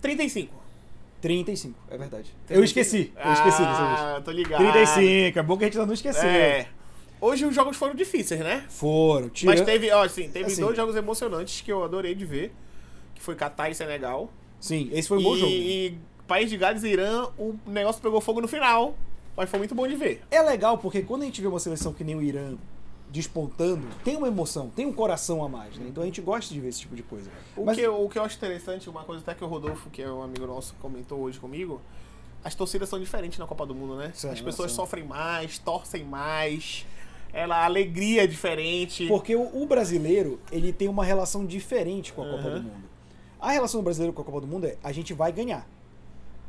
35. 35, é verdade. Eu esqueci, eu esqueci dessa vez. Ah, tô ligado. 35, é bom que a gente não esqueceu. É. Hoje os jogos foram difíceis, né? Foram, tira... Mas teve, ó, assim, teve Assim. dois jogos emocionantes que eu adorei de ver. Que foi Catar e Senegal. Sim, esse foi um e, bom jogo. e País de Gales e Irã, o negócio pegou fogo no final. Mas foi muito bom de ver. É legal porque quando a gente vê uma seleção que nem o Irã despontando, tem uma emoção, tem um coração a mais, né? Então a gente gosta de ver esse tipo de coisa. O, Mas- que, eu- o que eu acho interessante, uma coisa até que o Rodolfo, que é um amigo nosso, comentou hoje comigo, as torcidas são diferentes na Copa do Mundo, né? São, as pessoas são. sofrem mais, torcem mais, ela, a alegria é diferente. Porque o, o brasileiro, ele tem uma relação diferente com a Copa Uhum. do Mundo. A relação do brasileiro com a Copa do Mundo é a gente vai ganhar.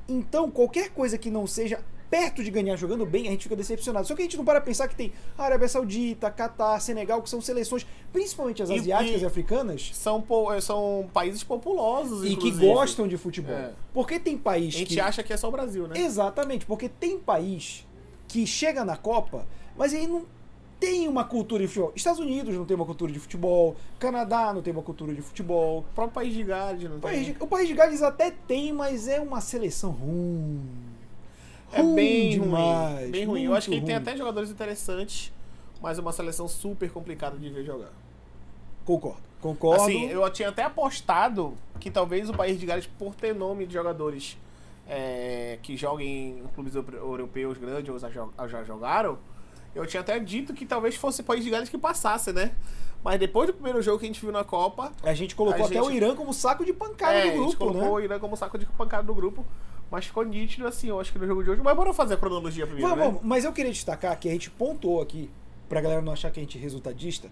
Então, qualquer coisa que não seja perto de ganhar jogando bem, a gente fica decepcionado. Só que a gente não para pensar que tem Arábia Saudita, Catar, Senegal, que são seleções, principalmente as E- asiáticas e, e- africanas, São, eh, são países populosos, e que inclusive. gostam de futebol. É. Porque tem país A gente que... acha que é só o Brasil, né? Exatamente, porque tem país que chega na Copa, mas aí não tem uma cultura de futebol. Estados Unidos não tem uma cultura de futebol, Canadá não tem uma cultura de futebol. O próprio País de Gales, não O tem? país, de, o país de Gales até tem, mas é uma seleção ruim. É bem demais, ruim. Bem ruim. Eu acho que muito tem até jogadores interessantes, mas é uma seleção super complicada de ver jogar. Concordo. Concordo. Assim, eu tinha até apostado que talvez o País de Gales, por ter nome de jogadores é, que joguem em clubes euro- europeus grandes ou já, jo- já jogaram, eu tinha até dito que talvez fosse o País de Gales que passasse, né? Mas depois do primeiro jogo que a gente viu na Copa, A gente colocou a até gente- o Irã como saco de pancada é, do a gente grupo, colocou né? o Irã como saco de pancada do grupo. Mas ficou nítido, assim, eu acho que no jogo de hoje. Mas bora fazer a cronologia primeiro, Vamos, né? Mas eu queria destacar que a gente pontuou aqui, pra galera não achar que a gente é resultadista,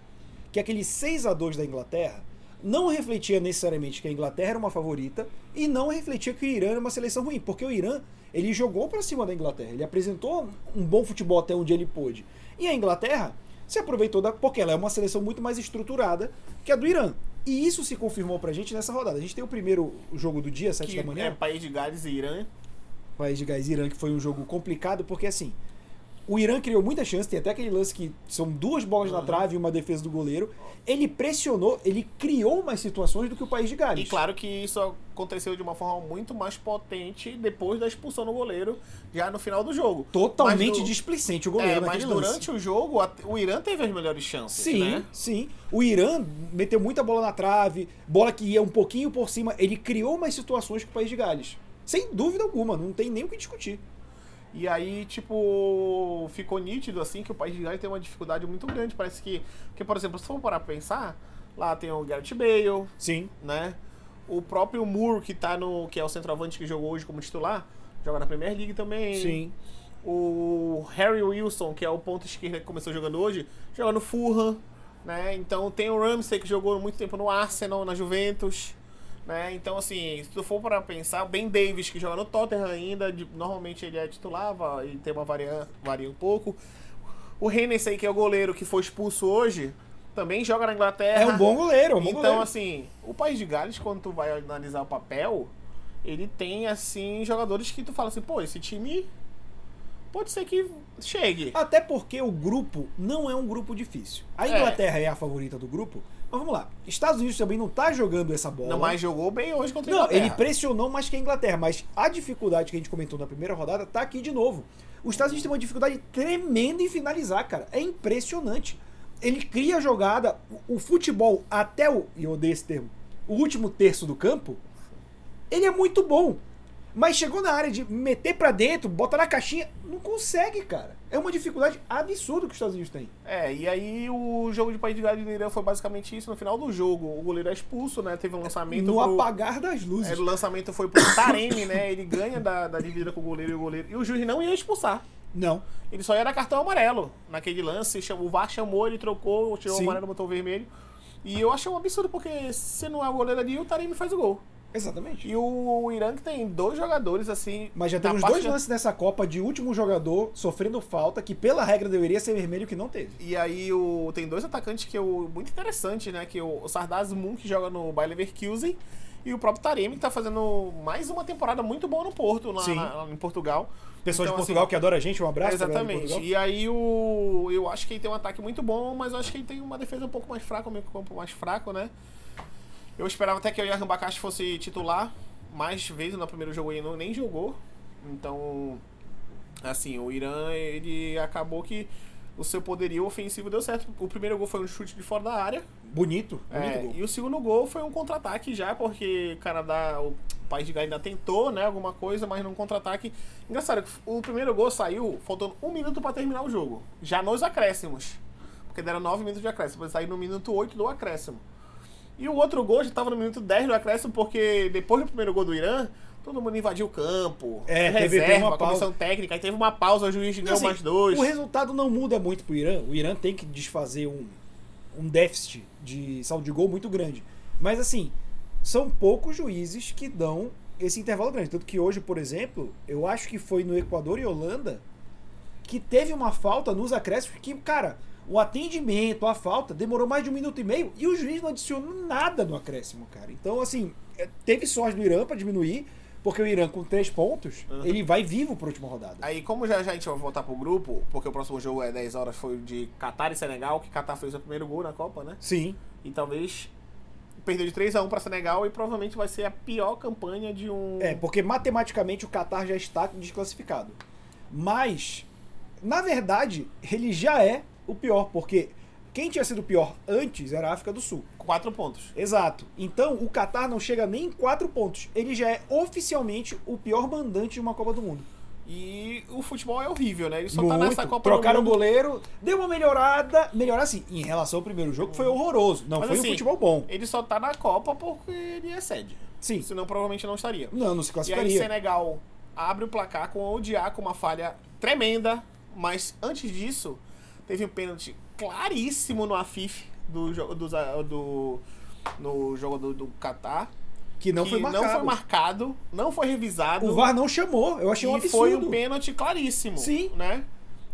que aquele 6 a 2 da Inglaterra não refletia necessariamente que a Inglaterra era uma favorita e não refletia que o Irã era uma seleção ruim, porque o Irã, ele jogou pra cima da Inglaterra, ele apresentou um bom futebol até onde ele pôde. E a Inglaterra se aproveitou da porque ela é uma seleção muito mais estruturada que a do Irã. E isso se confirmou pra gente nessa rodada. A gente tem o primeiro jogo do dia, 7 Que da manhã. é País de Gales e Irã. País de Gás e Irã, que foi um jogo complicado, porque assim, o Irã criou muita chance, tem até aquele lance que são duas bolas na Uhum. trave e uma defesa do goleiro. Ele pressionou, ele criou mais situações do que o País de Gales. E claro que isso aconteceu de uma forma muito mais potente depois da expulsão do goleiro, já no final do jogo. Totalmente do- displicente o goleiro É, mas naquele lance. durante o jogo, o Irã teve as melhores chances, Sim, né? sim. O Irã meteu muita bola na trave, bola que ia um pouquinho por cima. Ele criou mais situações que o País de Gales. Sem dúvida alguma, não tem nem o que discutir. E aí, tipo, ficou nítido, assim, que o País de Gales tem uma dificuldade muito grande. Parece que, que por exemplo, se for parar pra pensar, lá tem o Gareth Bale, Sim. né? O próprio Moore, que tá no. que é o centroavante que jogou hoje como titular, joga na Premier League também. Sim. O Harry Wilson, que é o ponto esquerdo que começou jogando hoje, joga no Fulham, né? Então tem o Ramsey, que jogou muito tempo no Arsenal, na Juventus, né? Então, assim, se tu for para pensar, o Ben Davis, que joga no Tottenham ainda, de- normalmente ele é titular, ele tem uma varia, varia um pouco. O Hennessy, que é o goleiro que foi expulso hoje, também joga na Inglaterra. É um bom goleiro, é um bom Então, goleiro. assim, o País de Gales, quando tu vai analisar o papel, ele tem, assim, jogadores que tu fala assim, pô, esse time pode ser que chegue. Até porque o grupo não é um grupo difícil. A É. Inglaterra é, a favorita do grupo, mas vamos lá. Estados Unidos também não tá jogando essa bola. Não, mas jogou bem hoje contra a Não, Inglaterra. ele pressionou mais que a Inglaterra, mas a dificuldade que a gente comentou na primeira rodada tá aqui de novo. Os Estados Unidos tem uma dificuldade tremenda em finalizar, cara. É impressionante. Ele cria a jogada, o, o futebol até o, e eu odeio esse termo, o último terço do campo, ele é muito bom. Mas chegou na área de meter pra dentro, botar na caixinha, não consegue, cara. É uma dificuldade absurda que os Estados Unidos têm. É, e aí o jogo de País de Gales e Irã foi basicamente isso. No final do jogo, o goleiro é expulso, né? Teve um lançamento No pro... apagar das luzes. É, o lançamento foi pro Taremi, né? Ele ganha da, da dividida com o goleiro e o goleiro. E o juiz não ia expulsar. Não. Ele só ia dar cartão amarelo naquele lance. chamou- O VAR chamou, ele trocou, tirou Sim. o amarelo, botou o vermelho. E eu achei um absurdo, porque se não é o goleiro ali, o Taremi faz o gol. Exatamente. E o Irã que tem dois jogadores, assim... Mas já parte dois lances nessa Copa de último jogador sofrendo falta, que pela regra deveria ser vermelho, que não teve. E aí o, tem dois atacantes que eu muito interessante, né? Que é o, o Sardaz Moon, que joga no Bayer Leverkusen, e o próprio Taremi, que tá fazendo mais uma temporada muito boa no Porto, lá Sim. na- em Portugal. Pessoal Então, de Portugal assim, que adora a gente, um abraço. Exatamente. E aí o. Eu acho que ele tem um ataque muito bom, mas eu acho que ele tem uma defesa um pouco mais fraca, um meio campo mais fraco, né? Eu esperava até que o Yahan Bakashi fosse titular, mais vezes no primeiro jogo ele não, nem jogou. Então, assim, o Irã, ele acabou que o seu poderio ofensivo deu certo. O primeiro gol foi um chute de fora da área. Bonito, bonito É, gol. e o segundo gol foi um contra-ataque já, porque o Canadá, o país de Gales ainda tentou, né, alguma coisa, mas num contra-ataque. Engraçado, que o primeiro gol saiu faltando um minuto pra terminar o jogo. Já nos acréscimos. Porque deram nove minutos de acréscimo. Saiu no minuto 8 do acréscimo. E o outro gol já tava no minuto 10 do acréscimo, porque depois do primeiro gol do Irã, todo mundo invadiu o campo. É, teve- teve reserva, uma comissão técnica, aí teve uma pausa, o juiz deu assim, mais dois. O resultado não muda muito pro Irã. O Irã tem que desfazer um, um déficit de saldo de gol muito grande. Mas assim, são poucos juízes que dão esse intervalo grande. Tanto que hoje, por exemplo, eu acho que foi no Equador e Holanda que teve uma falta nos acréscimos que, cara, o atendimento, a falta, demorou mais de um minuto e meio e o juiz não adicionou nada no acréscimo, cara. Então, assim, é, teve sorte do Irã pra diminuir, porque o Irã com três pontos, Uhum. ele vai vivo pra última rodada. Aí, como já, já a gente vai voltar pro grupo, porque o próximo jogo é 10 horas, foi o de Catar e Senegal, que Catar fez o primeiro gol na Copa, né? Sim. E talvez perdeu de 3 a 1 para Senegal e provavelmente vai ser a pior campanha de um. É, porque matematicamente o Qatar já está desclassificado. Mas, na verdade, ele já é o pior, porque quem tinha sido pior antes era a África do Sul. 4 pontos. Exato. Então, o Qatar não chega nem em 4 pontos. Ele já é oficialmente o pior mandante de uma Copa do Mundo. E o futebol é horrível, né? Ele só tá Muito. nessa Copa Trocaram o goleiro, deu uma melhorada. Melhorar assim, em relação ao primeiro jogo, foi horroroso. Não, Mas foi assim, um futebol bom. Ele só tá na Copa porque ele é sede. Sim. Senão provavelmente não estaria. Não, não se E aí classificaria. Senegal abre o placar com o Odiar com uma falha tremenda, mas antes disso teve um pênalti claríssimo no Afif do jogo do, do no jogo do, do Qatar. Que não que foi marcado. não foi marcado, não foi revisado. O VAR não chamou. Eu achei um e absurdo. foi um pênalti claríssimo. Sim. Né?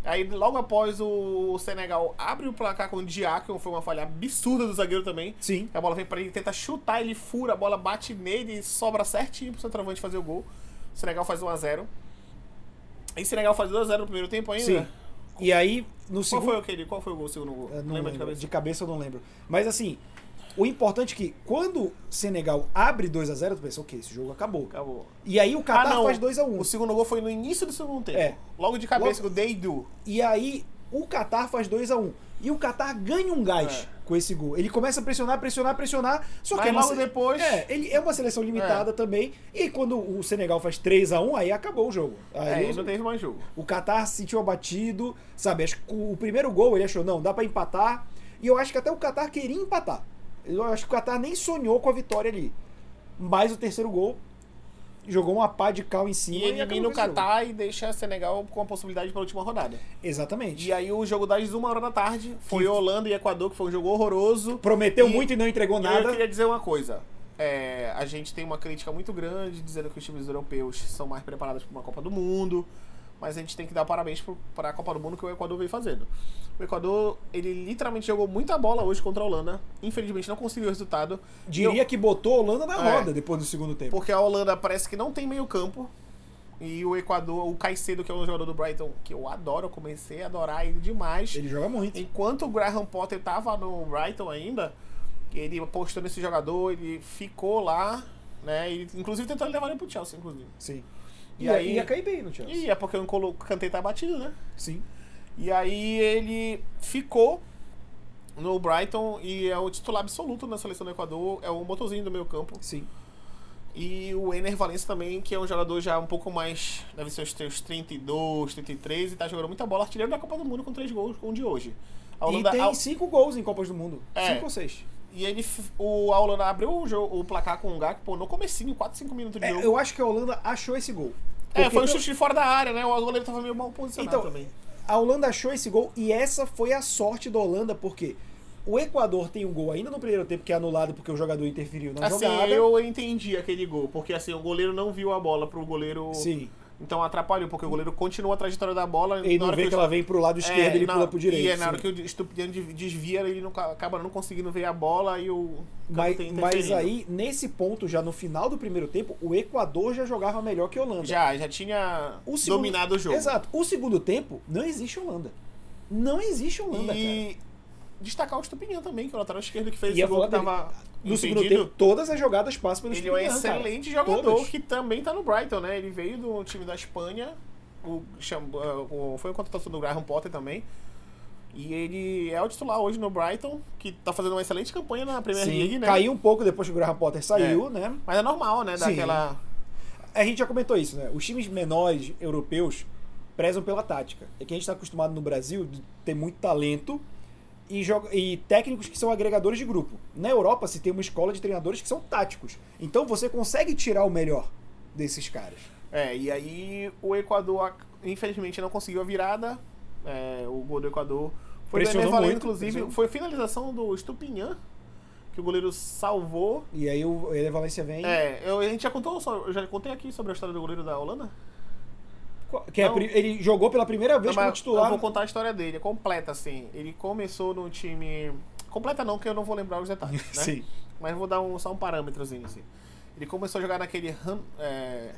Aí logo após o Senegal abre o placar com o Diácono, foi uma falha absurda do zagueiro também. Sim. A bola vem pra ele, tenta chutar, ele fura, a bola bate nele e sobra certinho pro centroavante fazer o gol. O Senegal faz 1x0. E o Senegal faz 2x0 no primeiro tempo ainda? Sim. E aí, no Qual segundo. foi aquele? Qual foi o gol, segundo gol? Não lembro. de cabeça? eu não lembro. Mas assim, o importante é que quando Senegal abre 2 a 0 tu pensa, ok, esse jogo acabou. Acabou. E aí o Qatar Ah, faz 2 a 1 O segundo gol foi no início do segundo tempo. É. Logo de cabeça, Logo- o Deidu. E aí o Qatar faz 2 a 1 E o Qatar ganha um gás É. com esse gol. Ele começa a pressionar, pressionar, pressionar. Só Mas que é logo depois- É, ele é uma seleção limitada também. E quando o Senegal faz 3 a 1 aí acabou o jogo. Aí É, o- não teve mais jogo. O Qatar se sentiu abatido, sabe? Acho que o primeiro gol ele achou, não, dá pra empatar. E eu acho que até o Qatar queria empatar. Eu acho que o Qatar nem sonhou com a vitória ali. Mas o terceiro gol jogou uma pá de cal em cima E e, elimina o. Catar e deixa Senegal com a possibilidade para a última rodada. Exatamente. E aí o jogo das uma hora da tarde foi Que- Holanda e Equador, que foi um jogo horroroso. Prometeu E- muito e não entregou E Eu nada. queria dizer uma coisa. É, a gente tem uma crítica muito grande dizendo que os times europeus são mais preparados para uma Copa do Mundo. Mas a gente tem que dar parabéns para a Copa do Mundo que o Equador veio fazendo. O Equador, ele literalmente jogou muita bola hoje contra a Holanda. Infelizmente não conseguiu o resultado. Diria que botou a Holanda na É. roda depois do segundo tempo. Porque a Holanda parece que não tem meio campo. E o Equador, o Caicedo, que é um jogador do Brighton, que eu adoro, eu comecei a adorar ele demais. Ele joga muito. Enquanto o Graham Potter tava no Brighton ainda, ele apostou nesse jogador, ele ficou lá, né? E, inclusive tentou levar ele pro Chelsea, inclusive. Sim. E E, aí- aí ia cair bem no Chelsea. E é porque o N'Golo Kanté tá batido, né? Sim. E aí ele ficou no Brighton e é o titular absoluto na seleção do Equador, é o motorzinho do meio campo. Sim. E o Ener Valencia também, que é um jogador já um pouco mais. Deve ser os seus 32, 33, e tá jogando muita bola, artilheiro da Copa do Mundo com três gols com o de hoje. A E Holanda, tem a- cinco gols em Copas do Mundo. É. Cinco ou seis. E ele, o, a Holanda abriu o, jogo, o placar com o Gakpo no comecinho, 4, 5 minutos de É, jogo. eu acho que a Holanda achou esse gol. É, foi um chute de fora da área, né? O goleiro tava meio mal posicionado Então, também. a Holanda achou esse gol e essa foi a sorte da Holanda, porque o Equador tem um gol ainda no primeiro tempo que é anulado porque o jogador interferiu na Assim, jogada. eu entendi aquele gol, porque assim, o goleiro não viu a bola pro goleiro. Sim. Então atrapalhou, porque o goleiro continua a trajetória da bola. Ele na não hora vê que, o- ela vem pro lado esquerdo, ele na- pula pro direito. E é na hora sim. que o Estupidiano desvia, ele não, acaba não conseguindo ver a bola e o. mas, mas aí, nesse ponto, já no final do primeiro tempo, o Equador já jogava melhor que a Holanda. Já, já tinha O segundo- dominado o jogo. Exato. O segundo tempo, não existe Holanda. Não existe Holanda, cara. E destacar o Estupinhão também, que é o lateral esquerdo que fez Ia esse gol que tava. No segundo tempo, todas as jogadas passam pelo ele é um Estupiñán, cara. excelente jogador Todas. que também tá no Brighton, né? Ele veio do time da Espanha, o, uh, o- foi uma contratação do Graham Potter também. E ele é o titular hoje no Brighton, que tá fazendo uma excelente campanha na Premier Sim, League, né? caiu um pouco depois que o Graham Potter saiu, né? Mas é normal, né? Daquela. A gente já comentou isso, né? Os times menores europeus prezam pela tática. É que a gente está acostumado no Brasil de ter muito talento e, e técnicos que são agregadores de grupo. Na Europa se tem uma escola de treinadores que são táticos. Então você consegue tirar o melhor desses caras. É, e aí o Equador, infelizmente, não conseguiu a virada. É, o gol do Equador foi do Pressionou Ener muito, inclusive. pressionou. Foi finalização do Estupinhã, que o goleiro salvou. E aí o Ele Valência vem. É, eu, a gente já contou, eu já contei aqui sobre a história do goleiro da Holanda? Que é Não. ele jogou pela primeira vez Não, como titular. Eu vou contar a história dele, é completa, assim. Ele começou no time. Completa não, que eu não vou lembrar os detalhes, né? Sim. Mas vou dar um, só um parâmetrozinho, assim. Ele começou a jogar naquele. É,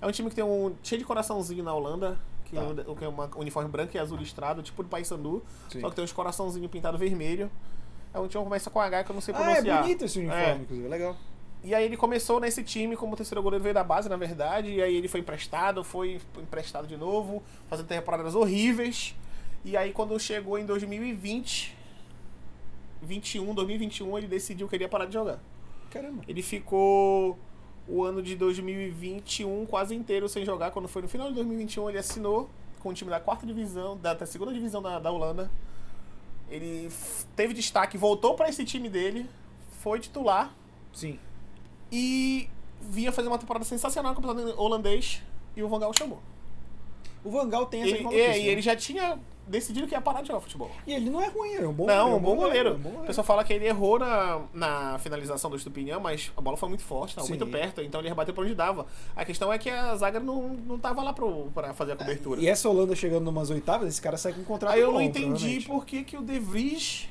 é um time que tem um. cheio de coraçãozinho na Holanda. Que, Tá. é um- uniforme branco e azul listrado, tipo do Paysandu. Só que tem uns coraçãozinho pintado vermelho. É um time que começa com H que eu não sei Ah, é pronunciar. bonito esse uniforme, É. inclusive. É legal. E aí ele começou nesse time como terceiro goleiro, veio da base, na verdade, e aí ele foi emprestado, foi emprestado de novo, fazendo temporadas horríveis. E aí quando chegou em 2020, 21, 2021, ele decidiu que ele ia parar de jogar. Caramba. Ele ficou o ano de 2021 quase inteiro sem jogar. Quando foi no final de 2021, ele assinou com o time da quarta divisão, da, da segunda divisão da, da Holanda. Ele teve destaque, voltou para esse time dele, foi titular Sim. E vinha fazer uma temporada sensacional no campeonato holandês e o Van Gaal chamou. O Vangal tem essa Ele, é, e né? ele já tinha decidido que ia parar de jogar futebol. E ele não é ruim, é um bom Não, é um bom goleiro. é um bom O goleiro. pessoal fala que ele errou na, na finalização do Estupinhão, mas a bola foi muito forte, estava Sim. muito perto, então ele rebateu pra onde dava. A questão é que a zaga não, não tava lá pro, pra fazer a cobertura. E essa Holanda chegando numas oitavas, esse cara sai com um contrato Aí eu bom, não entendi por que, que o De Vries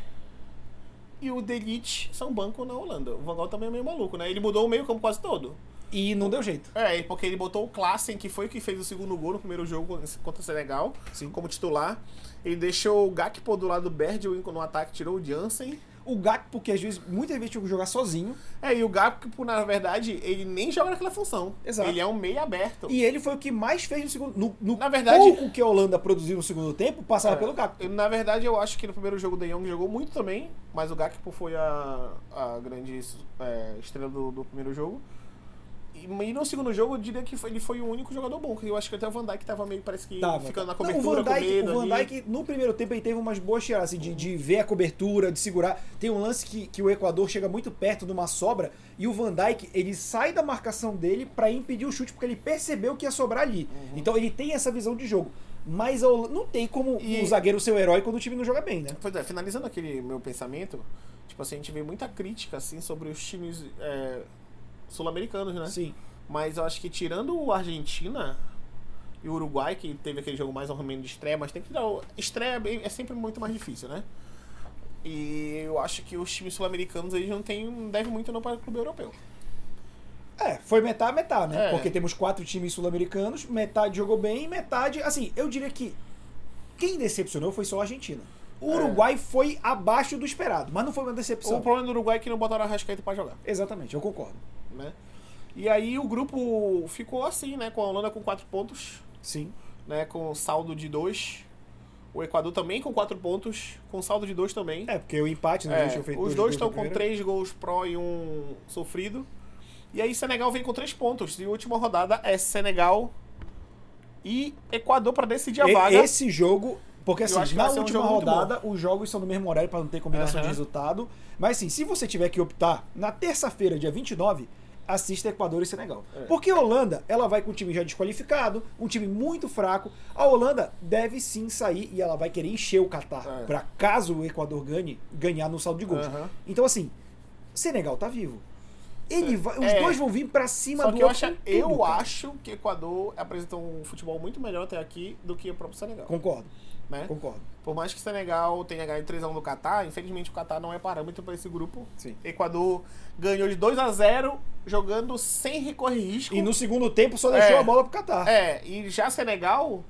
e o Delite são banco na Holanda. O Van Gaal também é meio maluco, né? Ele mudou o meio campo quase todo. E não deu jeito. É, porque ele botou o Klassen, que foi o que fez o segundo gol no primeiro jogo contra o Senegal, Sim. como titular. Ele deixou o Gakpo do lado do Bergwijn no ataque, tirou o Jansen. O Gakpo, que às vezes, muitas vezes tinha que jogar sozinho, É, e o Gakpo, na verdade, ele nem joga naquela função. Exato. Ele é um meio aberto. e ele foi o que mais fez no segundo. No, no Na verdade- pouco que a Holanda produziu no segundo tempo, passava É, pelo Gakpo. Na verdade, eu acho que no primeiro jogo o De Jong jogou muito também, mas o Gakpo foi a, a grande é, estrela do, do primeiro jogo. E, no segundo jogo, eu diria que foi- ele foi o único jogador bom, que eu acho que até o Van Dijk tava meio, parece que Tava. ficando na Não, cobertura o Van Dijk, o Van ali. Dijk, no primeiro tempo, ele teve umas boas tiradas, assim, de, de ver a cobertura, de segurar. Tem um lance que, que o Equador chega muito perto de uma sobra e o Van Dijk, ele sai da marcação dele pra impedir o chute, porque ele percebeu que ia sobrar ali. Uhum. Então ele tem essa visão de jogo. Mas não tem como E- o zagueiro ser o herói quando o time não joga bem, né? Pois é, finalizando aquele meu pensamento, tipo assim, a gente vê muita crítica, assim, sobre os times é, sul-americanos, né? Sim. Mas eu acho que tirando o Argentina e o Uruguai, que teve aquele jogo mais ou menos de estreia, mas tem que dar. Estreia é bem- é sempre muito mais difícil, né? E eu acho que os times sul-americanos eles não não devem muito não para o clube europeu. É, foi metade, metade, né? É. Porque temos quatro times sul-americanos, metade jogou bem, metade. Assim, eu diria que quem decepcionou foi só a Argentina. O É. Uruguai foi abaixo do esperado, mas não foi uma decepção. O problema do Uruguai é que não botaram a Rascaeta para jogar, Exatamente, eu concordo. né? E aí o grupo ficou assim, né? Com a Holanda com quatro pontos, Sim. né? Com saldo de dois. O Equador também com quatro pontos, com saldo de dois também. É, porque o empate, né? É, os dois estão com primeira. três gols pró e um sofrido. E aí Senegal vem com três pontos. E a última rodada é Senegal e Equador para decidir a E- vaga. Esse jogo. Porque Eu assim, na um última muito rodada, os jogos são no mesmo horário para não ter combinação de Aham. resultado. Mas assim, se você tiver que optar, na terça-feira, dia 29, assista Equador e Senegal. É. Porque a Holanda, ela vai com um time já desqualificado, um time muito fraco. A Holanda deve sim sair e ela vai querer encher o Catar É. para caso o Equador ganhe, ganhar no saldo de gols. Aham. Então assim, Senegal tá vivo. Ele vai- os É. dois vão vir para cima Só do que eu, acho, eu tudo, cara. acho que Equador apresentou um futebol muito melhor até aqui do que o próprio Senegal. Concordo, Né? concordo. Por mais que o Senegal tenha ganho 3x1 do Catar, infelizmente o Catar não é parâmetro para esse grupo. Sim. Equador ganhou de 2 a 0 jogando sem recorrer risco. E no segundo tempo só deixou É. a bola pro Catar. É, e já Senegal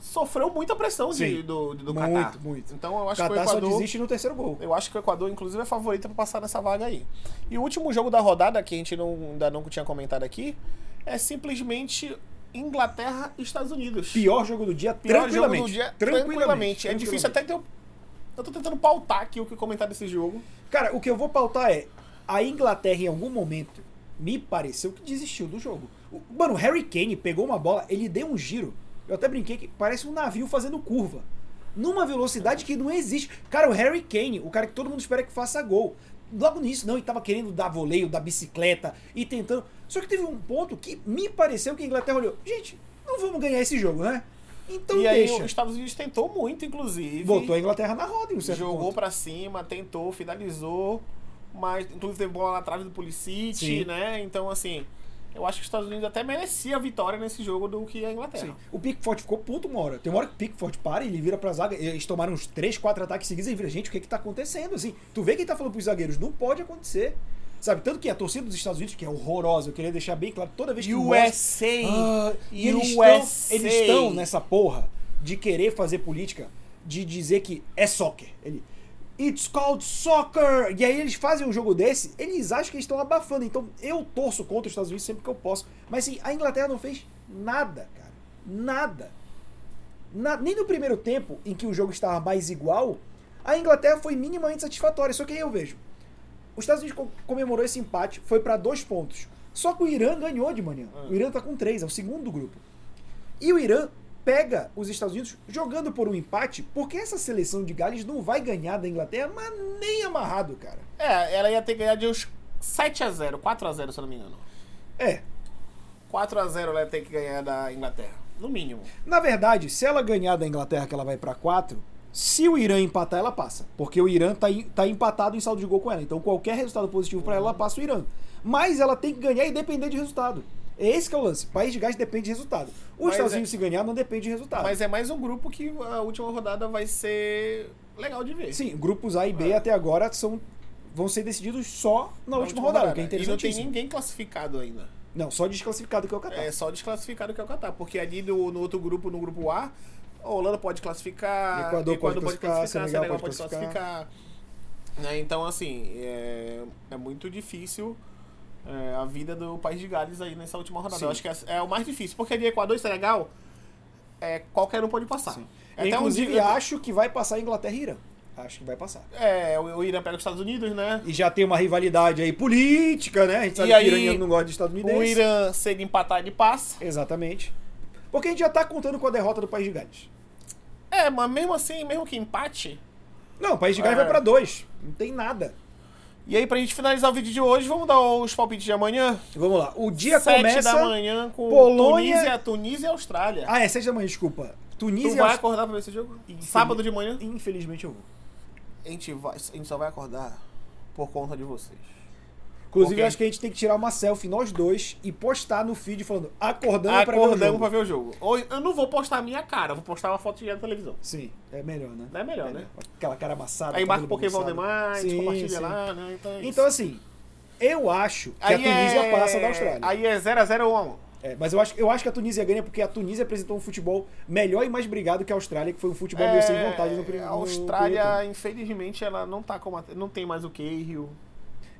sofreu muita pressão de, do, do Muito, Catar. muito. Então eu acho que o Catar só Equador. desiste no terceiro gol. Eu acho que o Equador, inclusive, é favorito para passar nessa vaga aí. E o último jogo da rodada, que a gente não, ainda não tinha comentado aqui, é simplesmente Inglaterra e Estados Unidos. Pior jogo do dia, Pior tranquilamente. jogo do dia, tranquilamente. tranquilamente. É difícil até ter. Eu tô tentando pautar aqui o que comentar desse jogo. Cara, o que eu vou pautar é: a Inglaterra, em algum momento, me pareceu que desistiu do jogo. Mano, o Harry Kane pegou uma bola, ele deu um giro. Eu até brinquei que parece um navio fazendo curva. Numa velocidade que não existe. Cara, o Harry Kane, o cara que todo mundo espera que faça gol. Logo nisso, não, ele tava querendo dar voleio da bicicleta e tentando. Só que teve um ponto que me pareceu que a Inglaterra olhou: gente, não vamos ganhar esse jogo, né? Então e aí deixa. os Estados Unidos tentou muito, inclusive. Voltou a Inglaterra na roda em um certo jogou pra cima, tentou, finalizou, mas inclusive teve bola na trave do Pulisic, Sim. né? Então, assim, eu acho que os Estados Unidos até merecia a vitória nesse jogo do que a Inglaterra. Sim. O Pickford ficou puto uma hora. Tem uma hora que o Pickford para e ele vira pra zaga. Eles tomaram uns 3, 4 ataques seguidos e vira, gente, o que que tá acontecendo? Assim, tu vê quem tá falando pros zagueiros, não pode acontecer. Sabe, tanto que a torcida dos Estados Unidos, que é horrorosa, eu queria deixar bem claro, toda vez que mostra- USA! Ah, e eles USA. eles estão nessa porra de querer fazer política, de dizer que é soccer. Ele, It's called soccer! E aí eles fazem um jogo desse, eles acham que estão abafando. Então eu torço contra os Estados Unidos sempre que eu posso. Mas assim, a Inglaterra não fez nada, cara. Nada. Na- nem no primeiro tempo, em que o jogo estava mais igual, a Inglaterra foi minimamente satisfatória. Só que aí eu vejo. Os Estados Unidos co- comemorou esse empate, foi para dois pontos. Só que o Irã ganhou de manhã. O Irã tá com três, é o segundo do grupo. E o Irã pega os Estados Unidos jogando por um empate, porque essa seleção de Gales não vai ganhar da Inglaterra, mas nem amarrado, cara. É, ela ia ter que ganhar de uns 7x0, 4x0, se eu não me engano. É. 4x0 ela ia ter que ganhar da Inglaterra, no mínimo. Na verdade, se ela ganhar da Inglaterra, que ela vai pra 4, se o Irã empatar, ela passa. Porque o Irã tá, tá empatado em saldo de gol com ela. Então qualquer resultado positivo pra ela, ela passa o Irã. Mas ela tem que ganhar e depender de resultado. É esse que é o lance. País de Gás depende de resultado. Os Mas Estados é- Unidos, se ganhar, não depende de resultado. Mas é mais um grupo que a última rodada vai ser legal de ver. Sim, grupos A e B É. até agora são, vão ser decididos só na, última, rodada, que é E não tem ninguém classificado ainda. Não, só desclassificado que é o Qatar. É só desclassificado que é o Qatar. Porque ali no, no outro grupo, no grupo A, a Holanda pode classificar, Equador pode classificar, Senegal pode pode classificar. Né, Então, assim, é, é muito difícil é, a vida do País de Gales aí nessa última rodada. Sim. Eu acho que é, é o mais difícil. Porque ali Equador e Senegal, é, qualquer um pode passar. Até um Inclusive, dia- acho que vai passar Inglaterra e Irã. Acho que vai passar. É, o, Irã pega os Estados Unidos, né? E já tem uma rivalidade aí política, né? A gente sabe E que aí, o iraniano não gosta de estadunidense. O Irã, se ele empatar, ele passa. Exatamente. Porque a gente já tá contando com a derrota do País de Gales. É, mas mesmo assim, mesmo que empate. Não, o País de Gales É. vai pra dois. Não tem nada. E aí, pra gente finalizar o vídeo de hoje, vamos dar os palpites de amanhã? Vamos lá. O dia Sete começa... da manhã com Polônia- Tunísia, Tunísia e Austrália. Ah, é sete da manhã, desculpa. tu Tunísia... e vai Aus- acordar pra ver esse jogo? Infeliz- Sábado de manhã? Infelizmente eu vou. A gente, vai, a gente só vai acordar por conta de vocês. Inclusive, Ok. eu acho que a gente tem que tirar uma selfie, nós dois, e postar no feed falando acordando pra ver o jogo. pra ver o jogo. Ou eu não vou postar a minha cara, vou postar uma foto de na televisão. Sim, é melhor, né? É melhor, né? Aquela cara amassada. Aí marca o Pokémon demais, Sim, compartilha sim. lá, né? Então, é. Então, assim, eu acho que Aí a Tunísia é... passa da Austrália. Aí é 0x0 ou 1x1. É, mas eu acho, eu acho que a Tunísia ganha porque a Tunísia apresentou um futebol melhor e mais brigado que a Austrália, que foi um futebol meio sem vontade no primeiro É, A Austrália, infelizmente, ela não tá com a- não tem mais o Cahill.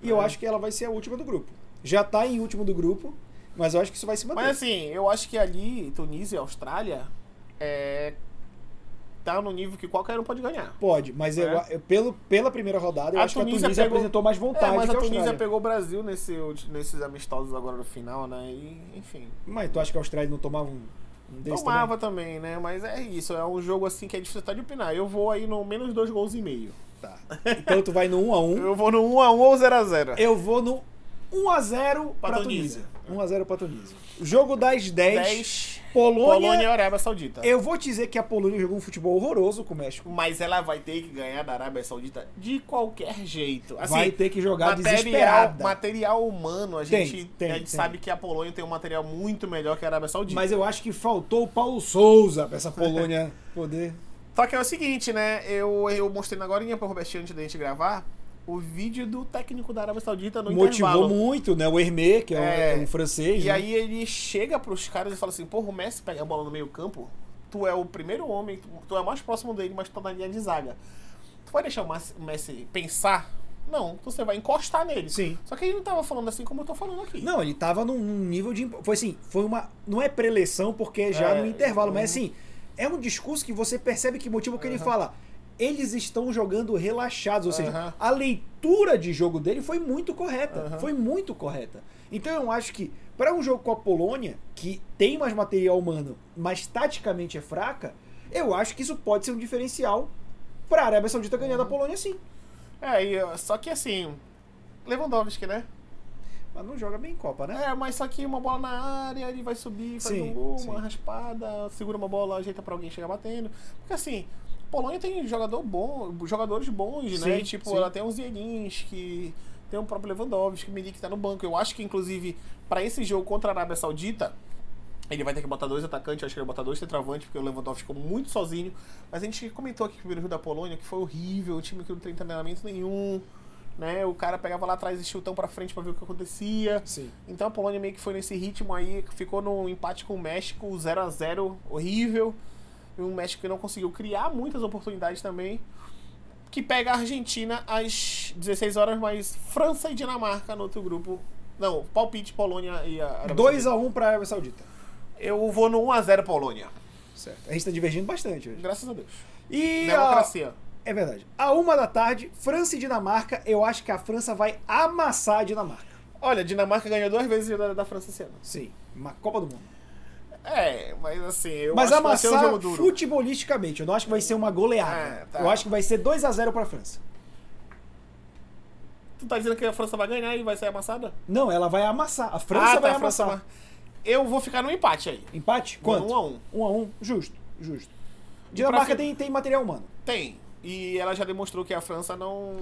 E eu É. acho que ela vai ser a última do grupo. Já tá em último do grupo, mas eu acho que isso vai se manter. Mas assim, eu acho que ali, Tunísia e Austrália, é, tá no nível que qualquer um pode ganhar. Pode, mas eu- É. eu- pelo, pela primeira rodada, eu A acho que a Tunísia Tunísia pegou- apresentou mais vontade É, mas a a Tunísia pegou o Brasil nesse, nesses amistosos agora no final, né? E, enfim. Mas tu acha que a Austrália não tomava um, um Tomava também, né? Mas é isso, é um jogo assim que é difícil até de opinar. Eu vou aí no menos dois gols e meio. Tá. Então tu vai no 1 a 1 Eu vou no 1x1 ou 0x0. Eu vou no 1x0 pra, Pra Tunísia. Tunísia. 1x0 pra Tunísia. Jogo das 10. 10. Polônia. Polônia e Arábia Saudita. Eu vou te dizer que a Polônia jogou um futebol horroroso com o México. Mas ela vai ter que ganhar da Arábia Saudita de qualquer jeito. Assim, vai ter que jogar material, desesperada. material humano, a Tem, gente, tem, a gente tem. sabe que a Polônia tem um material muito melhor que a Arábia Saudita. Mas eu acho que faltou o Paulo Souza pra essa Polônia poder. Só que é o seguinte, né? Eu, eu mostrei agora pro Robertinho antes da gente gravar o vídeo do técnico da Arábia Saudita no Motivou intervalo. muito, né? O Hermé, que é, um- É. é um francês. E né? aí ele chega pros caras e fala assim, porra, o Messi pega a bola no meio campo tu é o primeiro homem, tu, tu é o mais próximo dele, mas tu tá na linha de zaga. Tu vai deixar o Messi pensar? Não, você vai encostar nele. Sim. Só que ele não tava falando assim como eu tô falando aqui. Não, ele tava num, nível de. Foi assim, foi uma. Não é preleção, porque é já É, no intervalo, mas uhum. assim, é um discurso que você percebe que motiva o que ele fala. Eles estão jogando relaxados, ou seja, Aham. a leitura de jogo dele foi muito correta. Aham. Foi muito correta. Então eu acho que, para um jogo com a Polônia, que tem mais material humano, mas taticamente é fraca, eu acho que isso pode ser um diferencial para a Arábia Saudita ganhar Uhum. da Polônia sim. É, e, só que assim, Lewandowski, né? Mas não joga bem em Copa, né? É, mas só que uma bola na área, ele vai subir, faz Sim, um gol, sim. uma raspada, segura uma bola, ajeita pra alguém chegar batendo. Porque assim, Polônia tem jogador bom, jogadores bons, né? Sim, E, tipo, ela tem uns Zielinski, tem o próprio Lewandowski, o Milik tá no banco. Eu acho que, inclusive, pra esse jogo contra a Arábia Saudita, ele vai ter que botar dois atacantes, acho que ele vai botar dois centroavantes, porque o Lewandowski ficou muito sozinho. Mas a gente comentou aqui no primeiro jogo da Polônia que foi horrível, o time que não tem treinamento nenhum. Né? O cara pegava lá atrás e chutão pra frente pra ver o que acontecia. Sim. Então a Polônia meio que foi nesse ritmo aí, ficou no empate com o México, 0 a 0 horrível. E um México que não conseguiu criar muitas oportunidades também. Que pega a Argentina às 16 horas, mas França e Dinamarca no outro grupo. Não, palpite Polônia e a Arábia 2 Saudita. a 1 para a Arábia Saudita. Eu vou no 1x0 Polônia. Certo. A gente tá divergindo bastante hoje. Graças a Deus. E a, Democracia. É verdade. A uma da tarde, França e Dinamarca, eu acho que a França vai amassar a Dinamarca. Olha, a Dinamarca ganhou duas vezes da, da França esse ano. Sim, uma Copa do Mundo. É, mas assim, eu Mas acho que vai ser um amassar jogo duro. futebolisticamente, eu não acho que vai ser uma goleada. É, tá. Eu acho que vai ser 2 a 0 para a França. Tu tá dizendo que a França vai ganhar e vai ser amassada? Não, ela vai amassar. A França Ah, tá, vai França amassar. vai- Eu vou ficar no empate aí. Empate? Quanto? no 1 a 1. 1 a 1, justo, justo. E Dinamarca pra tem, tem material humano. Tem. E ela já demonstrou que a França não,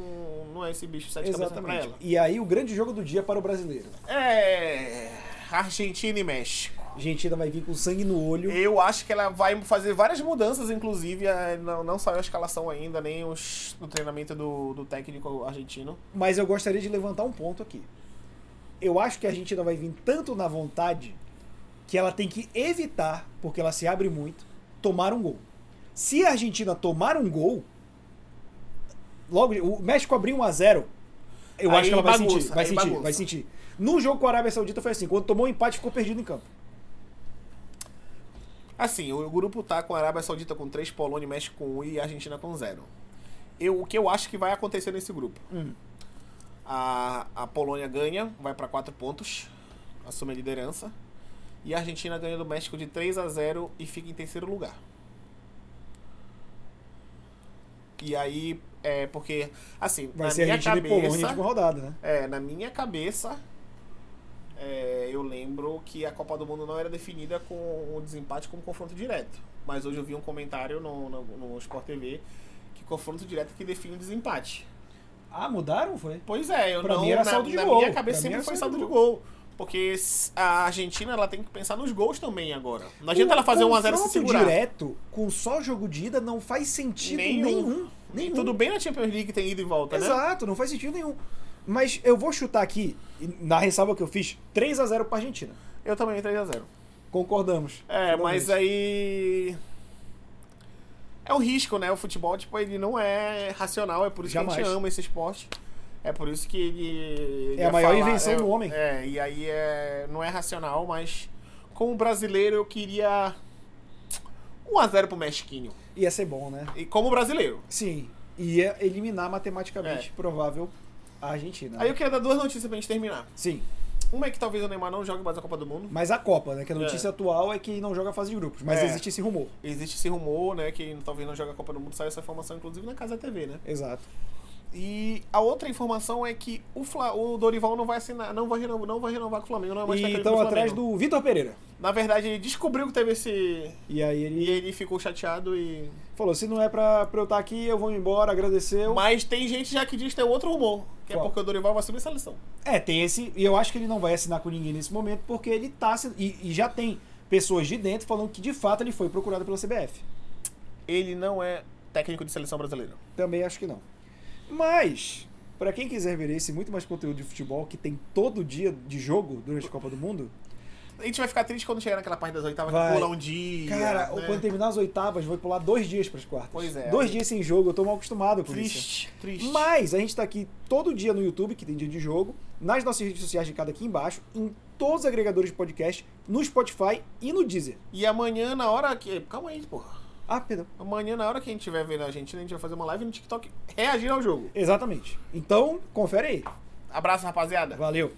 não é esse bicho sete cabeças pra Exatamente. ela. E aí o grande jogo do dia para o brasileiro. É. Argentina e México. Argentina vai vir com sangue no olho. Eu acho que ela vai fazer várias mudanças, inclusive. é, Não, não saiu a escalação ainda, nem os, o treinamento do, do técnico argentino. Mas eu gostaria de levantar um ponto aqui. Eu acho que a Argentina vai vir tanto na vontade que ela tem que evitar, porque ela se abre muito, tomar um gol. Se a Argentina tomar um gol, logo o México abrir 1 a 0, eu Aí acho que ela vai bagunça, sentir, vai sentir, bagunça. vai sentir. No jogo com a Arábia Saudita foi assim, quando tomou um empate ficou perdido em campo. Assim, o grupo tá com a Arábia Saudita com 3, Polônia e México com 1 e Argentina com 0. Eu, o que eu acho que vai acontecer nesse grupo? Hum. A, a Polônia ganha, vai pra 4 pontos, assume a liderança. E a Argentina ganha do México de 3 a 0 e fica em terceiro lugar. E aí, é porque, assim, Vai na ser minha cabeça... Polônia de rodada, né? É, na minha cabeça, é, eu lembro que a Copa do Mundo não era definida com o desempate como confronto direto. Mas hoje eu vi um comentário no, no, no Sport TV que confronto direto que define o desempate. Ah, mudaram, foi? Pois é, eu Pra não. mim era na saldo de na gol. minha cabeça Pra sempre foi saldo de de gol. Porque a Argentina ela tem que pensar nos gols também agora. Não adianta ela fazer 1x0 se segurar. direto com só jogo de ida não faz sentido Nenhum. nenhum. Nenhum. tudo bem na Champions League tem ida e volta, né? Exato, não faz sentido nenhum. Mas eu vou chutar aqui, na ressalva que eu fiz, 3 a 0 pra Argentina. Eu também 3x0. Concordamos. É, mas aí. É um risco, né? O futebol, tipo, ele não é racional, é por isso que a Jamais. gente ama esse esporte. É por isso que ele. ele É a maior invenção é, do homem. É, e aí é, não é racional, mas como brasileiro eu queria 1x0 pro Mexiquinho. Ia ser bom, né? E como brasileiro. Sim. Ia eliminar matematicamente É. provável a Argentina. Aí eu queria dar duas notícias pra gente terminar. Sim. Uma é que talvez o Neymar não jogue mais a Copa do Mundo. Mas a Copa, né? Que a notícia É. atual é que não joga a fase de grupos. Mas É. existe esse rumor. Existe esse rumor, né? Que talvez não jogue a Copa do Mundo. Saiu essa informação, inclusive, na Casa TV, né? Exato. E a outra informação é que o, Fla- o Dorival não vai assinar, não vai renovar, não vai renovar com o Flamengo, não é mais E estão do atrás do Vitor Pereira. Na verdade, ele descobriu que teve esse. E aí ele E ele ficou chateado e. falou: se não é pra, pra eu estar aqui, eu vou embora, agradeceu. Mas tem gente já que diz que tem outro rumor, que Qual? é porque o Dorival vai subir a seleção. É, tem esse. E eu acho que ele não vai assinar com ninguém nesse momento, porque ele tá. E, e já tem pessoas de dentro falando que de fato ele foi procurado pela CBF. Ele não é técnico de seleção brasileira. Também acho que não. Mas, pra quem quiser ver esse e muito mais conteúdo de futebol que tem todo dia de jogo durante a Copa do Mundo, A gente vai ficar triste quando chegar naquela parte das oitavas, Vai. que pula um dia. Cara, né? quando terminar as oitavas, vou pular dois dias pras quartas. Pois é. Dois dias sem jogo, eu tô mal acostumado com isso. Triste, triste. Mas a gente tá aqui todo dia no YouTube, que tem dia de jogo, nas nossas redes sociais de cada aqui embaixo, em todos os agregadores de podcast, no Spotify e no Deezer. E amanhã, na hora que. Calma aí, porra. Perdão. Amanhã, na hora que a gente estiver vendo a Argentina, a gente vai fazer uma live no TikTok reagindo ao jogo. Exatamente. Então, confere aí. Abraço, rapaziada. Valeu.